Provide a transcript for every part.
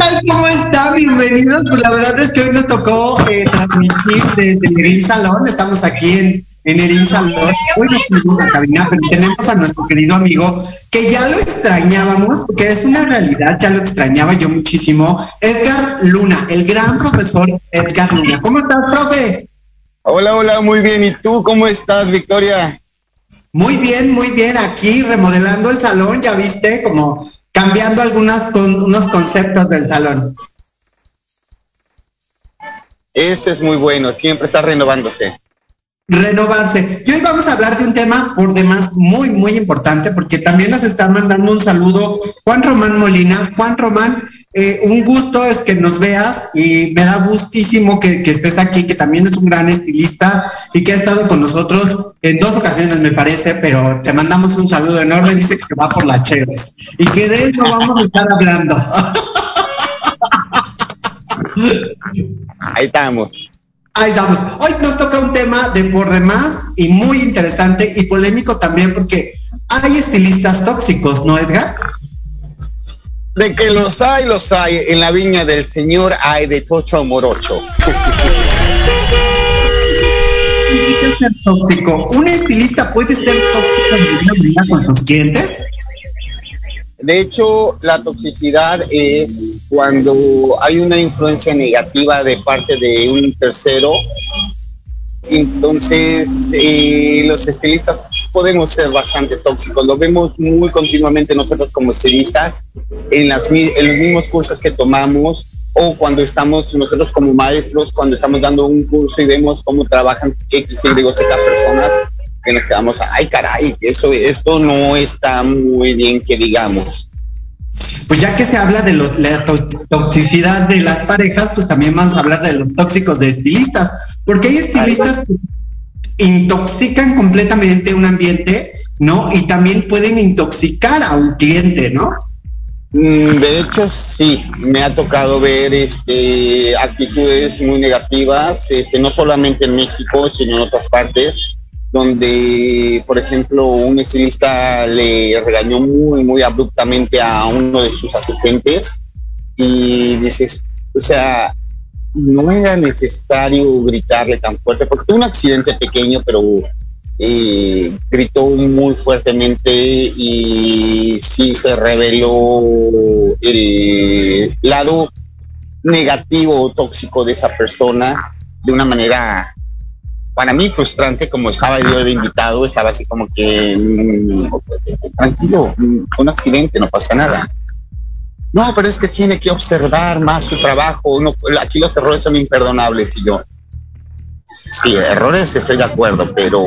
Tal? ¿Cómo está? Bienvenidos. Pues la verdad es que hoy nos tocó eh, transmitir desde Erin Salón. Estamos aquí en, en Erin Salón. Hoy nos tenemos una cabina, pero tenemos a nuestro querido amigo que ya lo extrañábamos, que es una realidad, ya lo extrañaba yo muchísimo. Edgar Luna, el gran profesor Edgar Luna. ¿Cómo estás, profe? Hola, hola, muy bien. ¿Y tú cómo estás, Victoria? Muy bien, muy bien. Aquí remodelando el salón, ya viste, como cambiando algunas con unos conceptos del salón. Eso es muy bueno, siempre está renovándose. Renovarse. Y hoy vamos a hablar de un tema por demás muy, muy importante, porque también nos está mandando un saludo Juan Román Molina. Juan Román, eh, un gusto es que nos veas y me da gustísimo que, que, estés aquí, que también es un gran estilista y que ha estado con nosotros en dos ocasiones, me parece, pero te mandamos un saludo enorme. Dice que se va por la Cheves y que de eso vamos a estar hablando. Ahí estamos. Ahí estamos. Hoy nos toca un tema de por demás y muy interesante y polémico también porque hay estilistas tóxicos, ¿no, Edgar? De que los hay, los hay. En la viña del Señor hay de tocho morocho. ser tóxico? ¿Un estilista puede ser tóxico con sus clientes? De hecho, la toxicidad es cuando hay una influencia negativa de parte de un tercero. Entonces, eh, los estilistas podemos ser bastante tóxicos. Lo vemos muy continuamente nosotros como estilistas en, las, en los mismos cursos que tomamos o cuando estamos nosotros como maestros, cuando estamos dando un curso y vemos cómo trabajan X, Y, Z personas, que nos quedamos, ay caray, eso, esto no está muy bien que digamos. Pues ya que se habla de la toxicidad de las parejas, pues también vamos a hablar de los tóxicos de estilistas, porque hay estilistas que intoxican completamente un ambiente, ¿no? Y también pueden intoxicar a un cliente, ¿no? Mm, de hecho, sí, me ha tocado ver este, actitudes muy negativas, este, no solamente en México, sino en otras partes, donde, por ejemplo, un estilista le regañó muy, muy abruptamente a uno de sus asistentes y dices, o sea, no era necesario gritarle tan fuerte, porque tuvo un accidente pequeño, pero eh, gritó muy fuertemente y sí se reveló el lado negativo o tóxico de esa persona de una manera para mí frustrante como estaba yo de invitado estaba así como que mm, tranquilo fue un accidente no pasa nada no pero es que tiene que observar más su trabajo no, aquí los errores son imperdonables y yo Sí, errores estoy de acuerdo, pero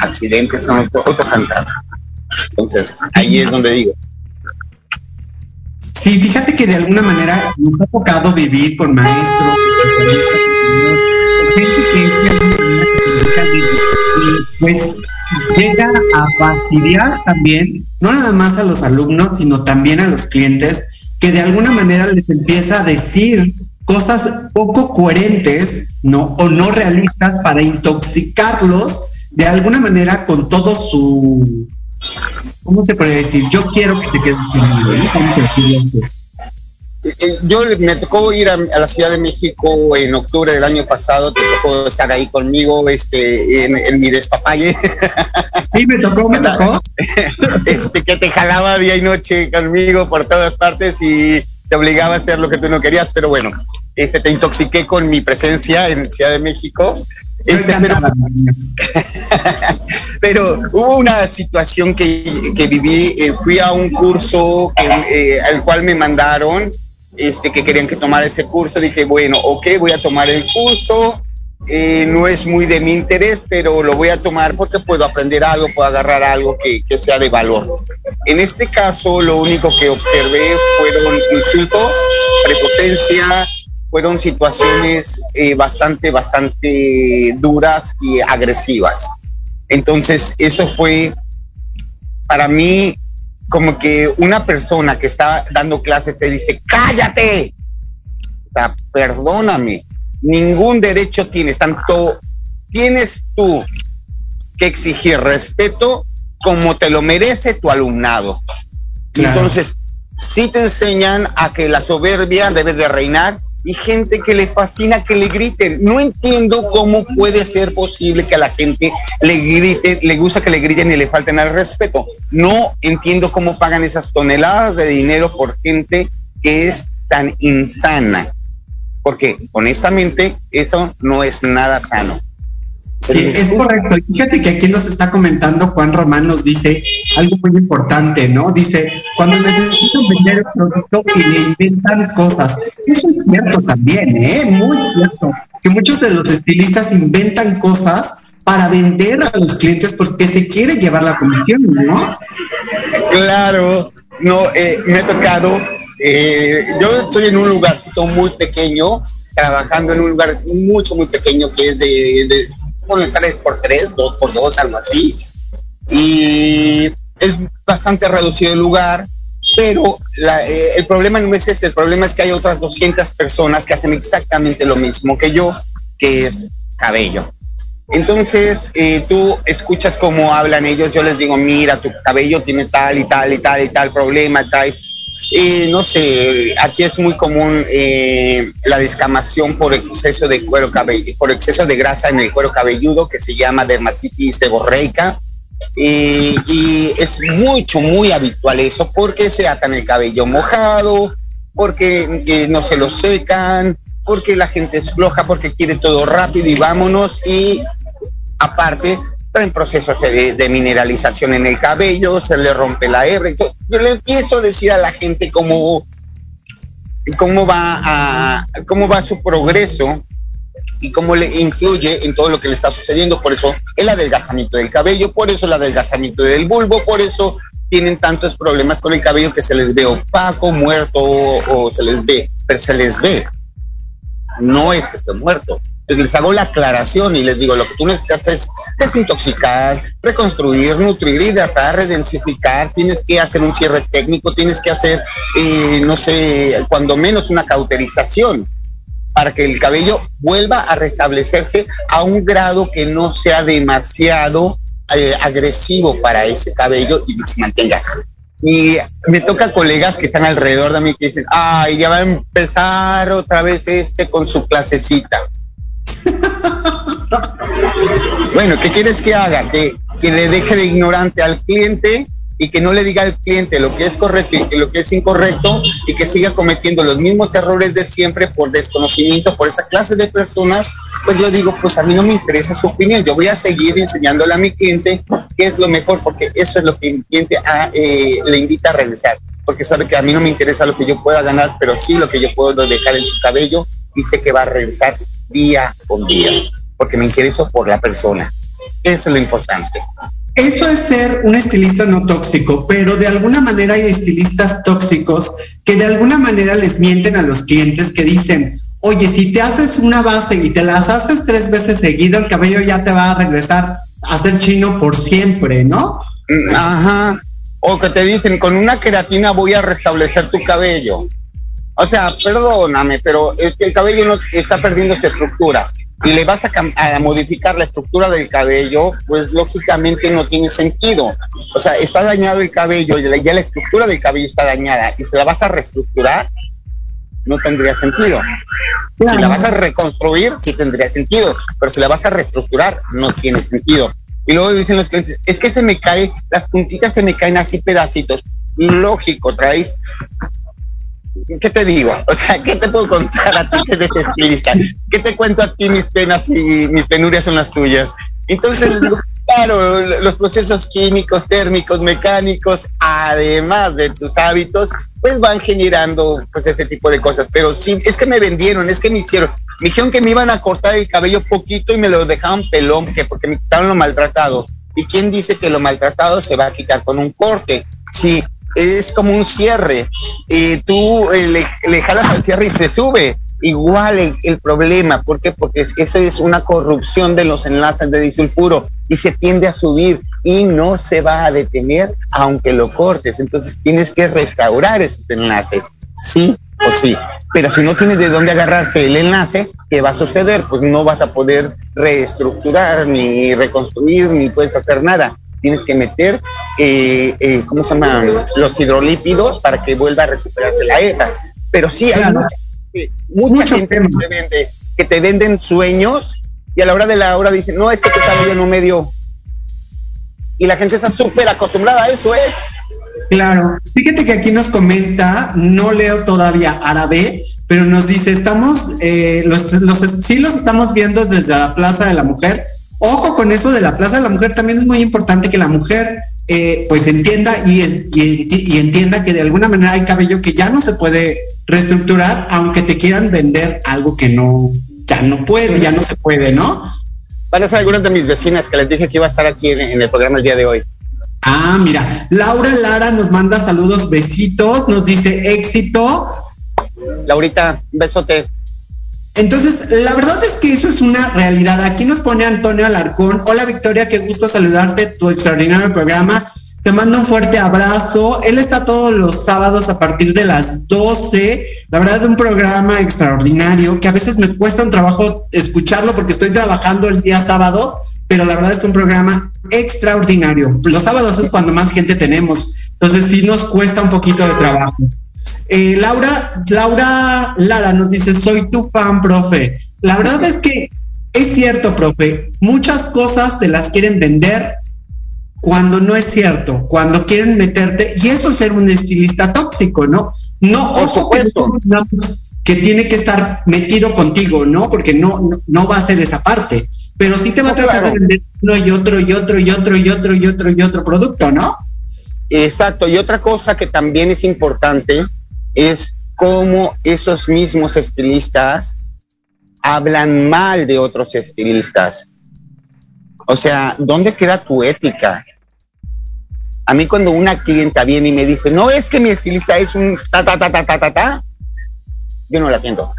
accidentes son otro, otro cantar. Entonces, ahí es donde digo. Sí, fíjate que de alguna manera nos ha tocado vivir con maestros, gente que pues llega a fastidiar también, no nada más a los alumnos, sino también a los clientes, que de alguna manera les empieza a decir cosas poco coherentes, ¿no? O no realistas para intoxicarlos de alguna manera con todo su, ¿cómo se puede decir? Yo quiero que te quedes conmigo, Yo me tocó ir a, a, la Ciudad de México en octubre del año pasado, te tocó estar ahí conmigo este, en, en mi despapalle. Sí, me tocó, me tocó. Este, que te jalaba día y noche conmigo por todas partes y te obligaba a hacer lo que tú no querías, pero bueno, este, te intoxiqué con mi presencia en Ciudad de México Este, pero, hubo una situación que, viví, eh, fui a un curso eh, al cual me mandaron, este, que querían que tomara ese curso, dije, bueno, ok, voy a tomar el curso, eh, no es muy de mi interés, pero lo voy a tomar porque puedo aprender algo, puedo agarrar algo que, que, sea de valor. En este caso, lo único que observé fueron insultos, prepotencia, fueron situaciones eh, bastante, bastante duras y agresivas. Entonces, eso fue para mí como que una persona que está dando clases te dice, cállate. O sea, perdóname, ningún derecho tienes, tanto tienes tú que exigir respeto como te lo merece tu alumnado. Entonces, si te enseñan a que la soberbia debe de reinar y gente que le fascina que le griten. No entiendo cómo puede ser posible que a la gente le grite, le gusta que le griten y le falten al respeto. No entiendo cómo pagan esas toneladas de dinero por gente que es tan insana. Porque honestamente eso no es nada sano. Sí, es correcto. Fíjate que aquí nos está comentando Juan Román, nos dice algo muy importante, ¿no? Dice, cuando necesitan vender el producto y le inventan cosas. Eso es cierto también, ¿eh? Muy cierto. Que muchos de los estilistas inventan cosas para vender a los clientes porque se quiere llevar la comisión, ¿no? Claro, no, eh, me ha tocado, eh, yo estoy en un lugarcito muy pequeño, trabajando en un lugar mucho, muy pequeño que es de ponle 3 por 3 2 por 2 algo así. Y es bastante reducido el lugar, pero eh, el problema no es ese, el problema es que hay otras 200 personas que hacen exactamente lo mismo que yo, que es cabello. Entonces, eh, tú escuchas cómo hablan ellos, yo les digo, mira, tu cabello tiene tal y tal y tal y tal problema, traes no sé, aquí es muy común eh, la descamación por exceso de cuero cabelludo, por exceso de grasa en el cuero cabelludo que se llama dermatitis seborreica. y es mucho, muy habitual eso porque se atan el cabello mojado, porque eh, no se lo secan, porque la gente es floja, porque quiere todo rápido y vámonos. Y aparte, en procesos de, mineralización en el cabello, se le rompe la hebra. yo le empiezo a decir a la gente cómo, cómo, va cómo va su progreso y cómo le influye en todo lo que le está sucediendo. Por eso el adelgazamiento del cabello, por eso el adelgazamiento del bulbo, por eso tienen tantos problemas con el cabello que se les ve opaco, muerto o se les ve, pero se les ve. No es que esté muerto, les hago la aclaración y les digo, lo que tú necesitas es desintoxicar, reconstruir, nutrir, hidratar, redensificar, tienes que hacer un cierre técnico, tienes que hacer, eh, no sé, cuando menos una cauterización para que el cabello vuelva a restablecerse a un grado que no sea demasiado eh, agresivo para ese cabello y se mantenga. Y me toca colegas que están alrededor de mí que dicen, ay, ya va a empezar otra vez este con su clasecita bueno, ¿qué quieres que haga? Que, que le deje de ignorante al cliente y que no le diga al cliente lo que es correcto y lo que es incorrecto y que siga cometiendo los mismos errores de siempre por desconocimiento, por esa clase de personas, pues yo digo, pues a mí no me interesa su opinión, yo voy a seguir enseñándole a mi cliente qué es lo mejor, porque eso es lo que mi cliente ah, eh, le invita a realizar, porque sabe que a mí no me interesa lo que yo pueda ganar, pero sí lo que yo puedo dejar en su cabello y sé que va a realizar día con día, porque me intereso por la persona. Eso es lo importante. Eso es ser un estilista no tóxico, pero de alguna manera hay estilistas tóxicos que de alguna manera les mienten a los clientes que dicen, oye, si te haces una base y te las haces tres veces seguido, el cabello ya te va a regresar a ser chino por siempre, ¿no? Ajá. O que te dicen, con una queratina voy a restablecer tu cabello. O sea, perdóname, pero es que el cabello no está perdiendo su estructura y le vas a, modificar la estructura del cabello, pues lógicamente no tiene sentido. O sea, está dañado el cabello, y ya la estructura del cabello está dañada y se la vas a reestructurar, no tendría sentido. Si la vas a reconstruir, sí tendría sentido, pero si la vas a reestructurar, no tiene sentido. Y luego dicen los clientes, es que se me cae, las puntitas se me caen así pedacitos. Lógico, traes ¿qué te digo? O sea, ¿qué te puedo contar a ti de este estilista? ¿Qué te cuento a ti mis penas y mis penurias son las tuyas? Entonces, claro, los procesos químicos, térmicos, mecánicos, además de tus hábitos, pues van generando pues este tipo de cosas. Pero sí, es que me vendieron, es que me hicieron. Me dijeron que me iban a cortar el cabello poquito y me lo dejaban pelón, que porque me quitaron lo maltratado. ¿Y quién dice que lo maltratado se va a quitar con un corte? Sí, es como un cierre. y tú eh, le, jalas al cierre y se sube. Igual el, problema, ¿por qué? Porque eso es una corrupción de los enlaces de disulfuro y se tiende a subir y no se va a detener aunque lo cortes. Entonces tienes que restaurar esos enlaces, sí o sí. Pero si no tienes de dónde agarrarse el enlace, ¿qué va a suceder? Pues no vas a poder reestructurar, ni reconstruir, ni puedes hacer nada tienes que meter, eh, eh, ¿cómo se llama? Los hidrolípidos para que vuelva a recuperarse la ETA. Pero sí, hay mucha, gente que te, vende, que te, venden sueños y a la hora de la hora dicen, no, es que te está viendo medio. Y la gente está súper acostumbrada a eso, ¿eh? Claro. Fíjate que aquí nos comenta, no leo todavía árabe, pero nos dice, estamos, eh, los, los, sí los estamos viendo desde la Plaza de la Mujer, Ojo con eso de la Plaza de la Mujer, también es muy importante que la mujer eh, pues entienda y, entienda que de alguna manera hay cabello que ya no se puede reestructurar, aunque te quieran vender algo que no, ya no puede, ya no se puede, ¿no? Van a ser algunas de mis vecinas que les dije que iba a estar aquí en, en el programa el día de hoy. Ah, mira, Laura Lara nos manda saludos, besitos, nos dice éxito. Laurita, un besote. Entonces, la verdad es que eso es una realidad. Aquí nos pone Antonio Alarcón. Hola Victoria, qué gusto saludarte, tu extraordinario programa. Te mando un fuerte abrazo. Él está todos los sábados a partir de las 12. La verdad es un programa extraordinario que a veces me cuesta un trabajo escucharlo porque estoy trabajando el día sábado, pero la verdad es un programa extraordinario. Los sábados es cuando más gente tenemos. Entonces sí nos cuesta un poquito de trabajo. Eh, Laura, Laura Lara nos dice, soy tu fan, profe. La verdad es que es cierto, profe, muchas cosas te las quieren vender cuando no es cierto, cuando quieren meterte, y eso es ser un estilista tóxico, ¿no? No, por supuesto. Que, tiene que estar metido contigo, ¿no? Porque no, no, va a ser esa parte, pero sí te va a tratar de vender uno y otro y otro y otro y otro y otro y otro producto, ¿no? Exacto, y otra cosa que también es importante es cómo esos mismos estilistas hablan mal de otros estilistas. O sea, ¿dónde queda tu ética? A mí cuando una clienta viene y me dice, no es que mi estilista es un ta ta ta ta ta ta ta, yo no la atiendo.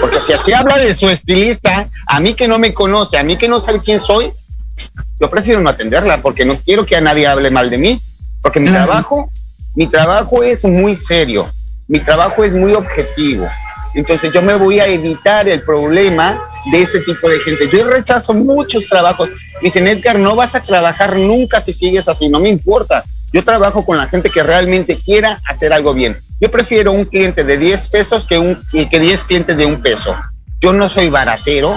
Porque si así habla de su estilista, a mí que no me conoce, a mí que no sabe quién soy, yo prefiero no atenderla porque no quiero que a nadie hable mal de mí. Porque mi trabajo, mi trabajo es muy serio, mi trabajo es muy objetivo. Entonces yo me voy a evitar el problema de ese tipo de gente. Yo rechazo muchos trabajos. Me dicen, Edgar, no vas a trabajar nunca si sigues así, no me importa. Yo trabajo con la gente que realmente quiera hacer algo bien. Yo prefiero un cliente de 10 pesos que, un, que 10 clientes de un peso. Yo no soy baratero,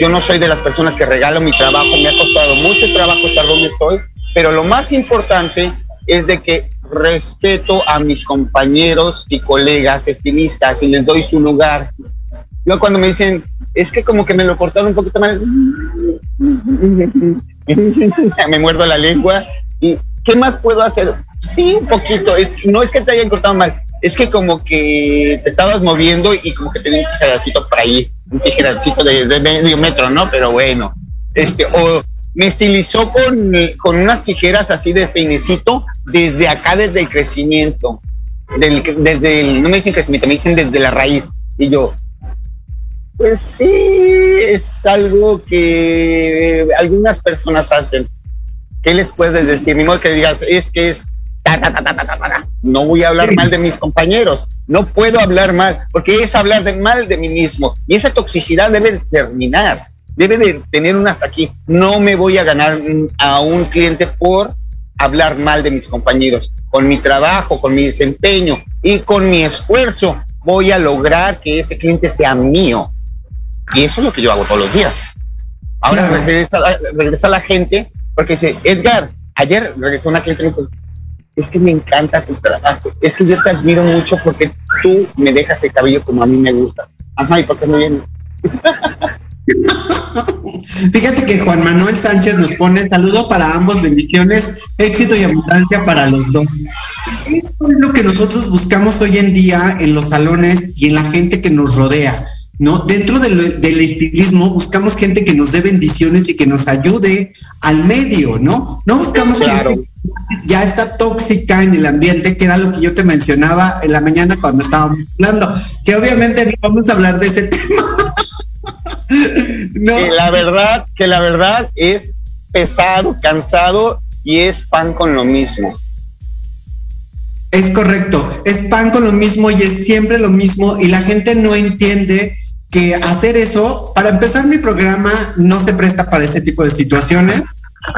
yo no soy de las personas que regalo mi trabajo, me ha costado mucho trabajo estar donde estoy, pero lo más importante es de que respeto a mis compañeros y colegas estilistas y les doy su lugar. Yo cuando me dicen, es que como que me lo cortaron un poquito mal, me muerdo la lengua y ¿qué más puedo hacer? Sí, un poquito, no es que te hayan cortado mal, es que como que te estabas moviendo y como que tenía un tijeracito por ahí, un tijeracito de, de medio metro, ¿no? Pero bueno, este, o me estilizó con, con unas tijeras así de peinecito desde acá, desde el crecimiento. desde el, no me dicen crecimiento, me dicen desde la raíz. Y yo, pues sí, es algo que algunas personas hacen. ¿Qué les puedes decir? Ni modo que digas, es que es no voy a hablar mal de mis compañeros, no puedo hablar mal, porque es hablar de mal de mí mismo. Y esa toxicidad debe terminar debe de tener un hasta aquí. No me voy a ganar a un cliente por hablar mal de mis compañeros. Con mi trabajo, con mi desempeño y con mi esfuerzo voy a lograr que ese cliente sea mío. Y eso es lo que yo hago todos los días. Ahora regresa, la gente porque dice, Edgar, ayer regresó una cliente es que me encanta tu trabajo, es que yo te admiro mucho porque tú me dejas el cabello como a mí me gusta. Ajá, ¿y por qué no vienes? Fíjate que Juan Manuel Sánchez nos pone saludo para ambos, bendiciones, éxito y abundancia para los dos. Esto es lo que nosotros buscamos hoy en día en los salones y en la gente que nos rodea. ¿no? Dentro del, estilismo buscamos gente que nos dé bendiciones y que nos ayude al medio, ¿no? No buscamos claro. gente ya está tóxica en el ambiente, que era lo que yo te mencionaba en la mañana cuando estábamos hablando, que obviamente no vamos a hablar de ese tema. no. Que la verdad, que la verdad es pesado, cansado y es pan con lo mismo. Es correcto, es pan con lo mismo y es siempre lo mismo y la gente no entiende que hacer eso, para empezar mi programa no se presta para ese tipo de situaciones.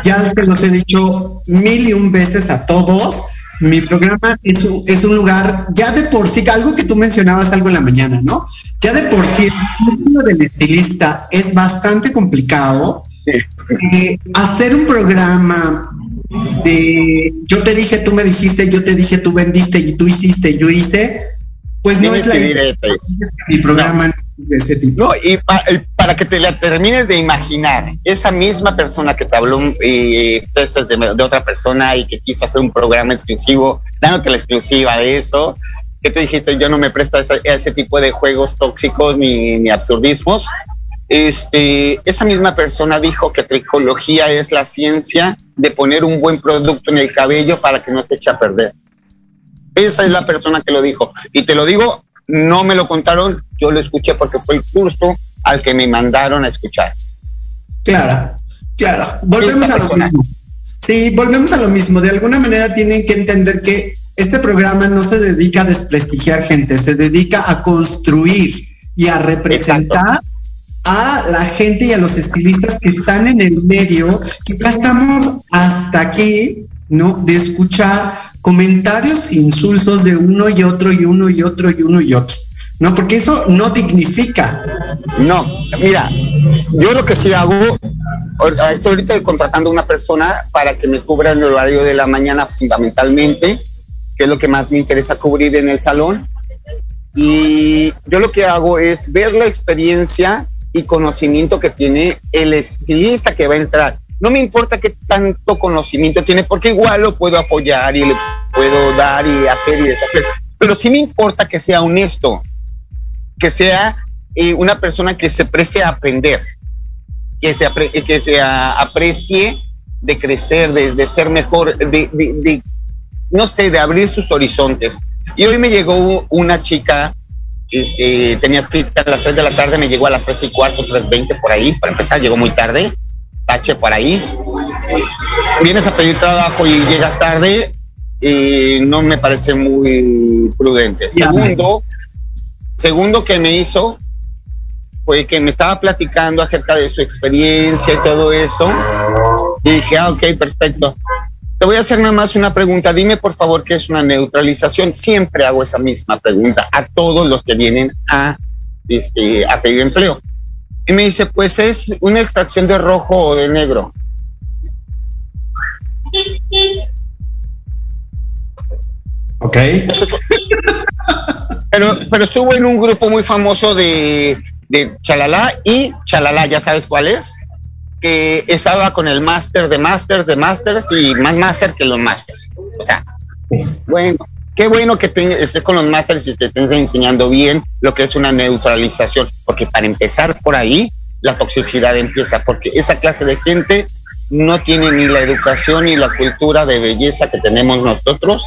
Ya que los he dicho mil y un veces a todos, mi programa es un, es un lugar, ya de por sí, algo que tú mencionabas algo en la mañana, ¿no? Ya de por sí, el del estilista es bastante complicado. Eh, hacer un programa de yo te dije, tú me dijiste, yo te dije, tú vendiste y tú hiciste, yo hice, pues no es la mi programa de ese tipo. No, y para que te la termines de imaginar, esa misma persona que te habló eh, de, de, otra persona y que quiso hacer un programa exclusivo, dándote la exclusiva de eso, que te dijiste, yo no me presto a ese, tipo de juegos tóxicos ni, ni absurdismos. Este, esa misma persona dijo que tricología es la ciencia de poner un buen producto en el cabello para que no se eche a perder. Esa es la persona que lo dijo. Y te lo digo, no me lo contaron, yo lo escuché porque fue el curso al que me mandaron a escuchar. Claro, claro. Volvemos a lo mismo. Sí, volvemos a lo mismo. De alguna manera tienen que entender que este programa no se dedica a desprestigiar gente, se dedica a construir y a representar a la gente y a los estilistas que están en el medio, que ya estamos hasta aquí, ¿no? De escuchar comentarios insulsos de uno y otro y uno y otro y uno y otro. No, porque eso no dignifica. No, mira, yo lo que sí hago, estoy ahorita contratando a una persona para que me cubra el horario de la mañana fundamentalmente que es lo que más me interesa cubrir en el salón. Y yo lo que hago es ver la experiencia y conocimiento que tiene el estilista que va a entrar. No me importa qué tanto conocimiento tiene, porque igual lo puedo apoyar y le puedo dar y hacer y deshacer. Pero sí me importa que sea honesto, que sea eh, una persona que se preste a aprender, que se, que se aprecie de crecer, de, de ser mejor, de, de no sé, de abrir sus horizontes. Y hoy me llegó una chica, este, tenía cita a las 3 de la tarde, me llegó a las 3 y cuarto, 3.20 por ahí, para empezar, llegó muy tarde, tache por ahí. Vienes a pedir trabajo y llegas tarde, y no me parece muy prudente. Segundo, segundo que me hizo fue que me estaba platicando acerca de su experiencia y todo eso. Y dije, ah, ok, perfecto. Te voy a hacer nada más una pregunta. Dime por favor qué es una neutralización. Siempre hago esa misma pregunta a todos los que vienen a, este, a pedir empleo. Y me dice, pues es una extracción de rojo o de negro. Ok. Pero, pero estuvo en un grupo muy famoso de, de Chalala y Chalala, ¿ya sabes cuál es? Que estaba con el máster de máster de másters y más máster que los másters. O sea, bueno, qué bueno que estés con los másters y te estés enseñando bien lo que es una neutralización, porque para empezar por ahí, la toxicidad empieza, porque esa clase de gente no tiene ni la educación ni la cultura de belleza que tenemos nosotros,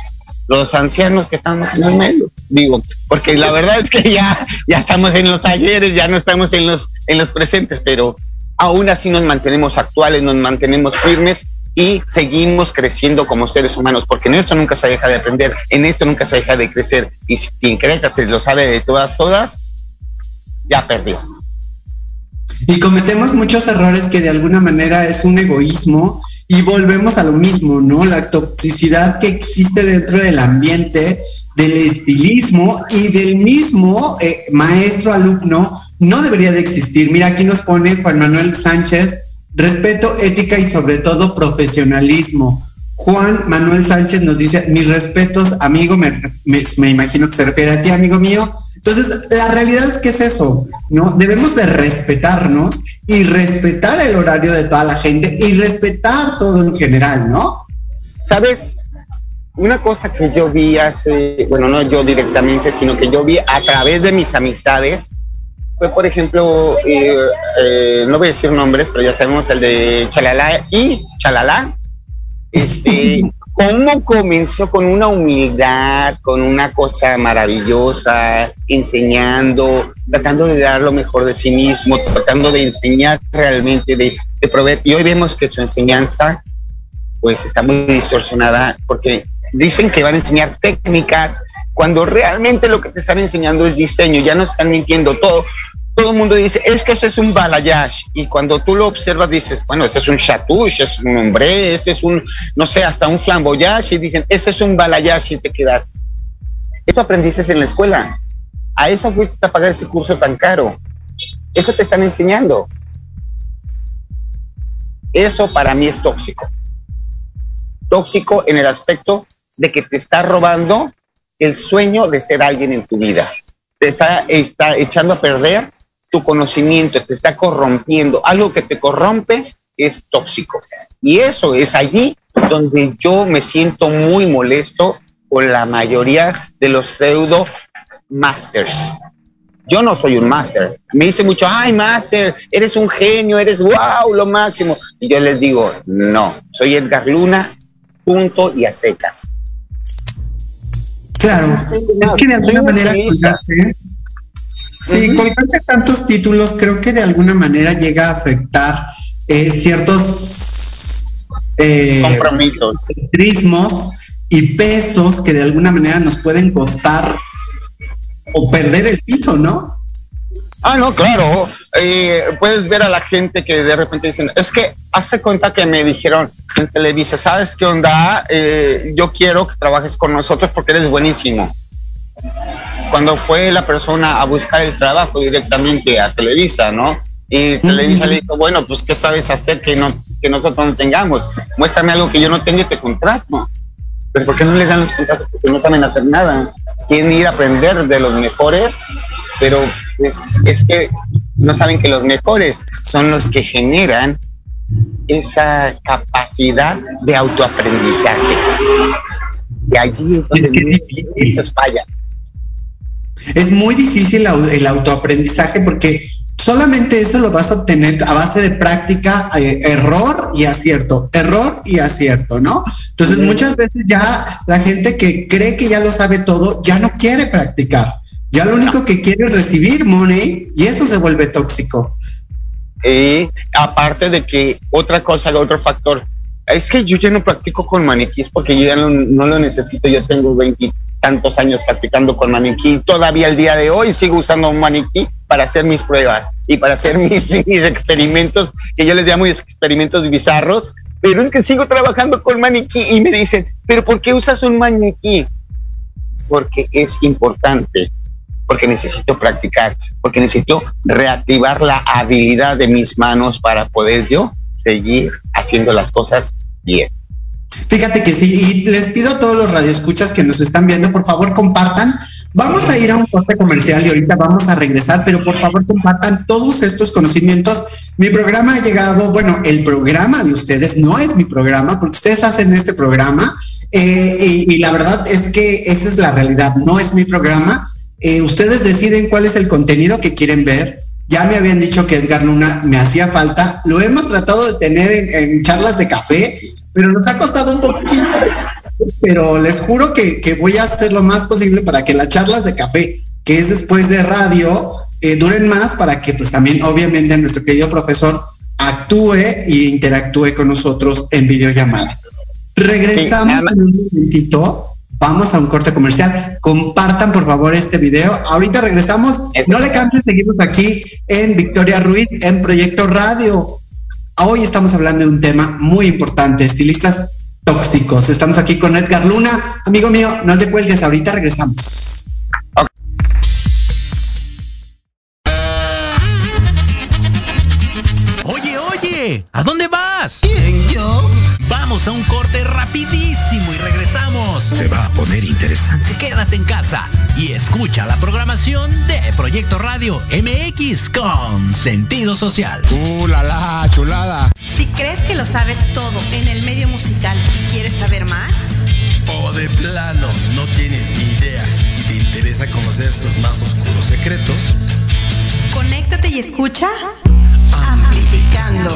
los ancianos que estamos en el medio. Digo, porque la verdad es que ya, ya estamos en los ayeres, ya no estamos en los, en los presentes, pero aún así nos mantenemos actuales, nos mantenemos firmes y seguimos creciendo como seres humanos, porque en esto nunca se deja de aprender, en esto nunca se deja de crecer. Y si quien cree que se lo sabe de todas, todas, ya perdió. Y cometemos muchos errores que de alguna manera es un egoísmo y volvemos a lo mismo, ¿no? La toxicidad que existe dentro del ambiente, del estilismo y del mismo eh, maestro-alumno no debería de existir. Mira, aquí nos pone Juan Manuel Sánchez, respeto, ética y sobre todo profesionalismo. Juan Manuel Sánchez nos dice, mis respetos, amigo, me, me, imagino que se refiere a ti, amigo mío. Entonces, la realidad es que es eso, ¿no? Debemos de respetarnos y respetar el horario de toda la gente y respetar todo en general, ¿no? Sabes, una cosa que yo vi hace, bueno, no yo directamente, sino que yo vi a través de mis amistades, fue por ejemplo, eh, eh, no voy a decir nombres, pero ya sabemos el de Chalala y Chalala, este, cómo comenzó con una humildad, con una cosa maravillosa, enseñando, tratando de dar lo mejor de sí mismo, tratando de enseñar realmente, de, de proveer. Y hoy vemos que su enseñanza, pues está muy distorsionada porque dicen que van a enseñar técnicas cuando realmente lo que te están enseñando es diseño, ya no están mintiendo todo. Todo el mundo dice, es que eso es un balayage. Y cuando tú lo observas, dices, bueno, este es un chatouche, es un hombre, este es un, no sé, hasta un flamboyage. Y dicen, este es un balayage y te quedas. Eso aprendiste en la escuela. A eso fuiste a pagar ese curso tan caro. Eso te están enseñando. Eso para mí es tóxico. Tóxico en el aspecto de que te está robando el sueño de ser alguien en tu vida. Te está, está echando a perder tu conocimiento, te está corrompiendo. Algo que te corrompe es tóxico. Y eso es allí donde yo me siento muy molesto con la mayoría de los pseudo masters. Yo no soy un máster. Me dice mucho, ay, máster, eres un genio, eres wow, lo máximo. Y yo les digo, no, soy Edgar Luna, punto y a secas. Claro, es que de alguna manera Sí, tantos títulos creo que de alguna manera llega a afectar eh, ciertos eh, compromisos, ritmos y pesos que de alguna manera nos pueden costar o perder el piso, ¿no? Ah, no, claro. Eh, puedes ver a la gente que de repente dicen, es que hace cuenta que me dijeron en Televisa, ¿sabes qué onda? Eh, yo quiero que trabajes con nosotros porque eres buenísimo. Cuando fue la persona a buscar el trabajo directamente a Televisa, ¿no? Y Televisa le dijo, bueno, pues ¿qué sabes hacer que, no, que nosotros no tengamos? Muéstrame algo que yo no tenga y te contrato. Pero ¿por qué no le dan los contratos? Porque no saben hacer nada. Quieren ir a aprender de los mejores, pero pues, es que no saben que los mejores son los que generan esa capacidad de autoaprendizaje. Y allí es donde muchos fallan. Es muy difícil el autoaprendizaje porque solamente eso lo vas a obtener a base de práctica, eh, error y acierto, error y acierto, ¿no? Entonces muchas veces ya la gente que cree que ya lo sabe todo ya no quiere practicar. Ya lo único que quiere es recibir money y eso se vuelve tóxico. Y aparte de que otra cosa, otro factor, es que yo ya no practico con maniquíes porque yo ya no, lo necesito. Yo tengo veintitantos años practicando con maniquí. Todavía el día de hoy sigo usando un maniquí para hacer mis pruebas y para hacer mis, mis experimentos, que yo les llamo experimentos bizarros. Pero es que sigo trabajando con maniquí y me dicen, pero ¿por qué usas un maniquí? Porque es importante porque necesito practicar, porque necesito reactivar la habilidad de mis manos para poder yo seguir haciendo las cosas bien. Fíjate que sí, y les pido a todos los radioescuchas que nos están viendo, por favor compartan. Vamos a ir a un corte comercial y ahorita vamos a regresar, pero por favor compartan todos estos conocimientos. Mi programa ha llegado, bueno, el programa de ustedes no es mi programa, porque ustedes hacen este programa, eh, y la verdad es que esa es la realidad, no es mi programa eh, ustedes deciden cuál es el contenido que quieren ver. Ya me habían dicho que Edgar Luna me hacía falta. Lo hemos tratado de tener en, charlas de café, pero nos ha costado un poquito. Pero les juro que, voy a hacer lo más posible para que las charlas de café, que es después de radio, eh, duren más para que pues también obviamente nuestro querido profesor actúe e interactúe con nosotros en videollamada. Regresamos en un momentito Vamos a un corte comercial. Compartan por favor este video. Ahorita regresamos. No le cambien, seguimos aquí en Victoria Ruiz en Proyecto Radio. Hoy estamos hablando de un tema muy importante, estilistas tóxicos. Estamos aquí con Edgar Luna. Amigo mío, no te cuelgues, ahorita regresamos. Oye, oye, ¿a dónde vas? ¿Quién, yo? Vamos a un corte rapidito quédate en casa y escucha la programación de Proyecto Radio MX con sentido social. ¡Uh, la, la chulada! Si crees que lo sabes todo en el medio musical y quieres saber más, o de plano no tienes ni idea y te interesa conocer sus más oscuros secretos, conéctate y escucha Amplificando.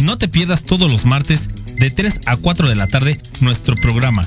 No te pierdas todos los martes de 3 a 4 de la tarde nuestro programa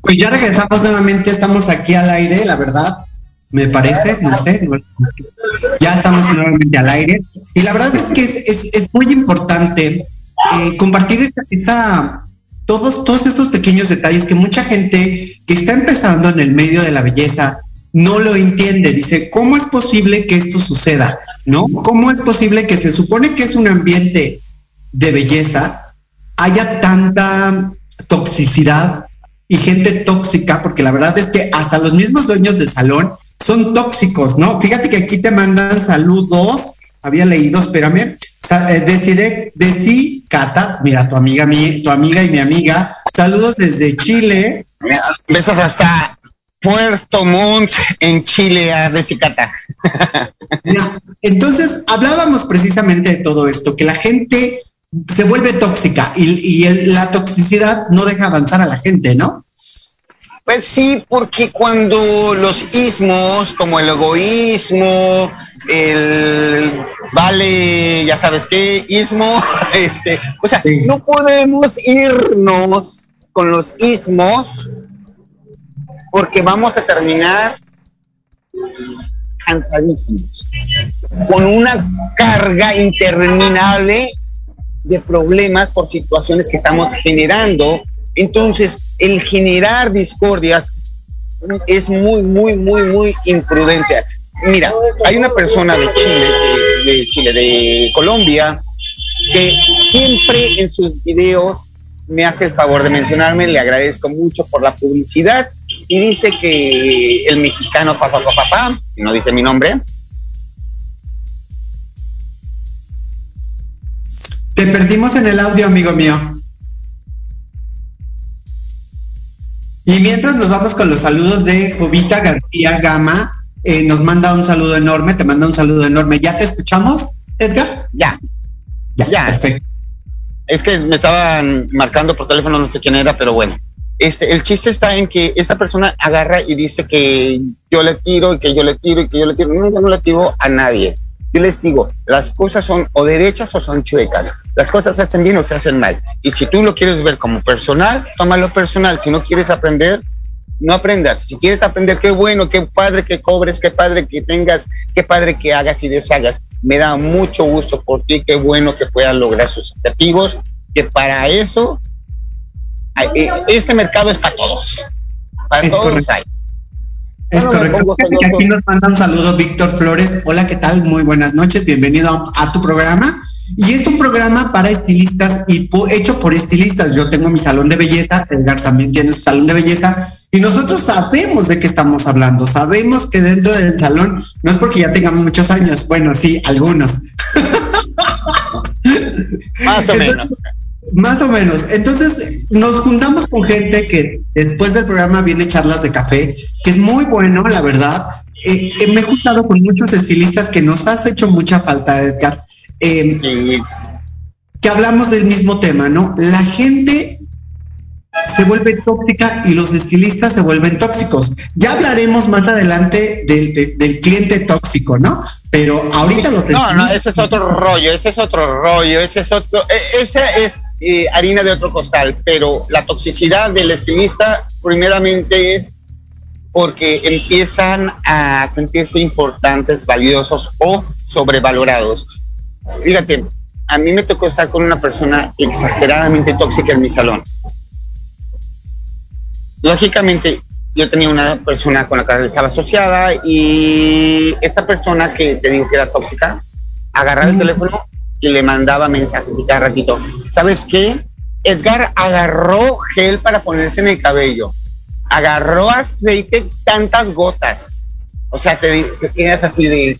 Pues ya regresamos nuevamente, estamos aquí al aire, la verdad, me parece, no sé, ya estamos nuevamente al aire. Y la verdad es que es, muy importante eh, compartir esta, todos, todos estos pequeños detalles que mucha gente que está empezando en el medio de la belleza no lo entiende. Dice, ¿cómo es posible que esto suceda? ¿No? ¿Cómo es posible que se supone que es un ambiente de belleza, haya tanta toxicidad y gente tóxica, porque la verdad es que hasta los mismos dueños de salón son tóxicos, ¿no? Fíjate que aquí te mandan saludos, había leído, espérame, eh, decide, sí Cata, mira, tu amiga, mi, tu amiga y mi amiga, saludos desde Chile. Besos hasta Puerto Montt en Chile a Cata. Entonces, hablábamos precisamente de todo esto, que la gente se vuelve tóxica y, la toxicidad no deja avanzar a la gente, ¿no? Pues sí, porque cuando los ismos, como el egoísmo, el vale, ya sabes qué, ismo, este, o sea, no podemos irnos con los ismos porque vamos a terminar cansadísimos, con una carga interminable de problemas por situaciones que estamos generando. Entonces, el generar discordias es muy, muy, muy, muy imprudente. Mira, hay una persona de Chile, de, Chile, de Colombia, que siempre en sus videos me hace el favor de mencionarme, le agradezco mucho por la publicidad y dice que el mexicano papá papá papá, no dice mi nombre, Te perdimos en el audio, amigo mío. Y mientras nos vamos con los saludos de Jovita García Gama, eh, nos manda un saludo enorme, te manda un saludo enorme. ¿Ya te escuchamos, Edgar? Ya. Ya, ya. perfecto. Es que me estaban marcando por teléfono, no sé quién era, pero bueno. Este, el chiste está en que esta persona agarra y dice que yo le tiro y que yo le tiro y que yo le tiro. No, yo no le tiro a nadie. Yo les digo, las cosas son o derechas o son chuecas. Las cosas se hacen bien o se hacen mal. Y si tú lo quieres ver como personal, tómalo personal. Si no quieres aprender, no aprendas. Si quieres aprender, qué bueno, qué padre que cobres, qué padre que tengas, qué padre que hagas y deshagas. Me da mucho gusto por ti, qué bueno que puedas lograr sus objetivos, que para eso eh, este mercado es para todos. Para todos hay. Es correcto. Aquí nos manda un saludo Víctor Flores. Hola, ¿qué tal? Muy buenas noches. Bienvenido a, tu programa. Y es un programa para estilistas y hecho por estilistas. Yo tengo mi salón de belleza, Edgar también tiene su salón de belleza. Y nosotros sabemos de qué estamos hablando. Sabemos que dentro del salón, no es porque ya tengamos muchos años, bueno, sí, algunos. Más o menos. Más o menos. Entonces, nos juntamos con gente que después del programa viene charlas de café, que es muy bueno, la verdad. Eh, eh, me he juntado con muchos estilistas que nos has hecho mucha falta, Edgar. Eh, que hablamos del mismo tema, ¿no? La gente se vuelve tóxica y los estilistas se vuelven tóxicos. Ya hablaremos más adelante del, del cliente tóxico, ¿no? Pero ahorita los No, no, ese es otro rollo, ese es otro rollo, ese es otro, e, esa es eh, harina de otro costal, pero la toxicidad del estilista primeramente es porque empiezan a sentirse importantes, valiosos o sobrevalorados. Fíjate, a mí me tocó estar con una persona exageradamente tóxica en mi salón. Lógicamente, yo tenía una persona con la que estaba asociada y esta persona que te digo que era tóxica, agarraba el teléfono y le mandaba mensajes y cada ratito. ¿Sabes qué? Edgar agarró gel para ponerse en el cabello, agarró aceite tantas gotas. O sea, te, te quedas así de,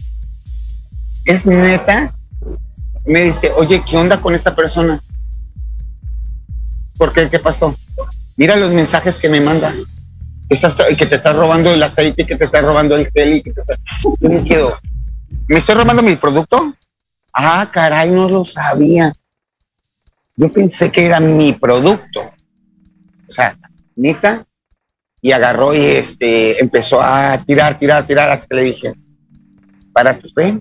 ¿es neta? Me dice, oye, ¿qué onda con esta persona? ¿Por qué? ¿Qué pasó? Mira los mensajes que me manda que te está robando el aceite, que te está robando el gel y que te está... Yo me quedo, ¿me estoy robando mi producto? Ah, caray, no lo sabía. Yo pensé que era mi producto. O sea, neta, y agarró y este empezó a tirar, tirar, tirar, hasta que le dije, para tu fe,